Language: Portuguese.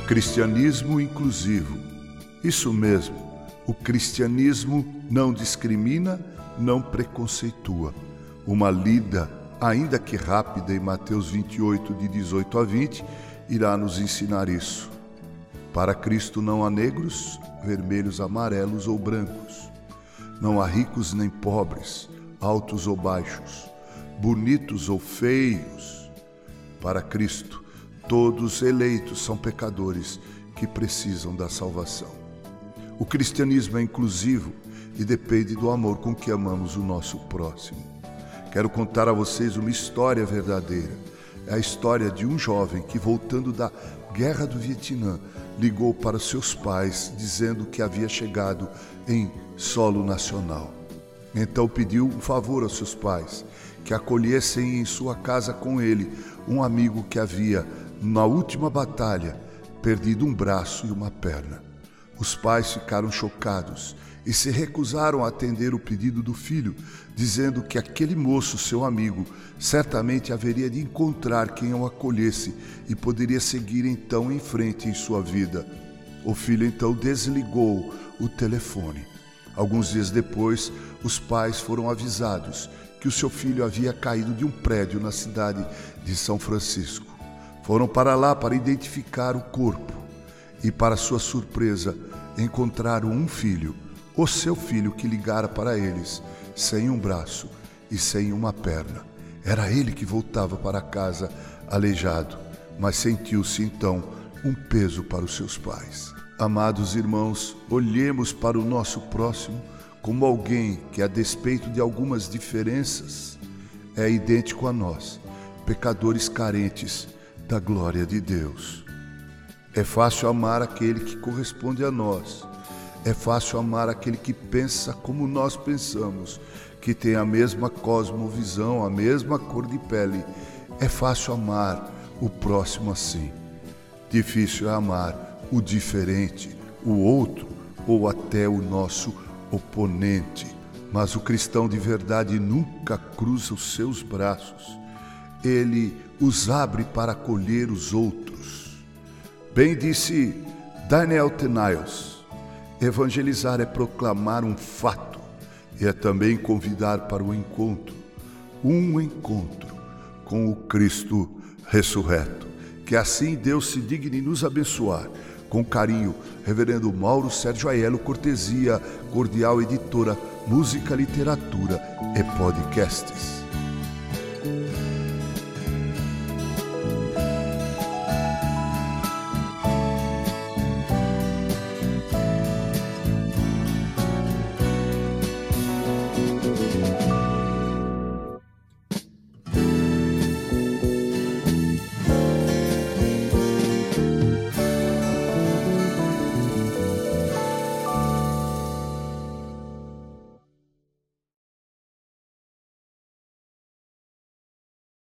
Cristianismo inclusivo. Isso mesmo. O cristianismo não discrimina, não preconceitua. Uma lida, ainda que rápida, em Mateus 28, de 18 a 20, irá nos ensinar isso. Para Cristo não há negros, vermelhos, amarelos ou brancos. Não há ricos nem pobres, altos ou baixos, bonitos ou feios. Para Cristo, todos eleitos são pecadores que precisam da salvação. O cristianismo é inclusivo e depende do amor com que amamos o nosso próximo. Quero contar a vocês uma história verdadeira. É a história de um jovem que, voltando da guerra do Vietnã, ligou para seus pais dizendo que havia chegado em solo nacional. Então pediu um favor aos seus pais, que acolhessem em sua casa com ele um amigo que havia, na última batalha, perdido um braço e uma perna. Os pais ficaram chocados e se recusaram a atender o pedido do filho, dizendo que aquele moço, seu amigo, certamente haveria de encontrar quem o acolhesse e poderia seguir então em frente em sua vida. O filho então desligou o telefone. Alguns dias depois, os pais foram avisados que o seu filho havia caído de um prédio na cidade de São Francisco. Foram para lá para identificar o corpo e, para sua surpresa, encontraram um filho, o seu filho que ligara para eles, sem um braço e sem uma perna. Era ele que voltava para casa aleijado, mas sentiu-se então um peso para os seus pais. Amados irmãos, olhemos para o nosso próximo como alguém que, a despeito de algumas diferenças, é idêntico a nós, pecadores carentes da glória de Deus. É fácil amar aquele que corresponde a nós. É fácil amar aquele que pensa como nós pensamos, que tem a mesma cosmovisão, a mesma cor de pele. É fácil amar o próximo assim. Difícil é amar o diferente, o outro ou até o nosso oponente. Mas o cristão de verdade nunca cruza os seus braços. Ele os abre para acolher os outros Bem disse Daniel Tenaios: evangelizar é proclamar um fato e é também convidar para o encontro, um encontro com o Cristo ressurreto. Que assim Deus se digne nos abençoar. Com carinho, Reverendo Mauro Sérgio Aiello, cortesia, cordial editora, música, literatura e podcasts.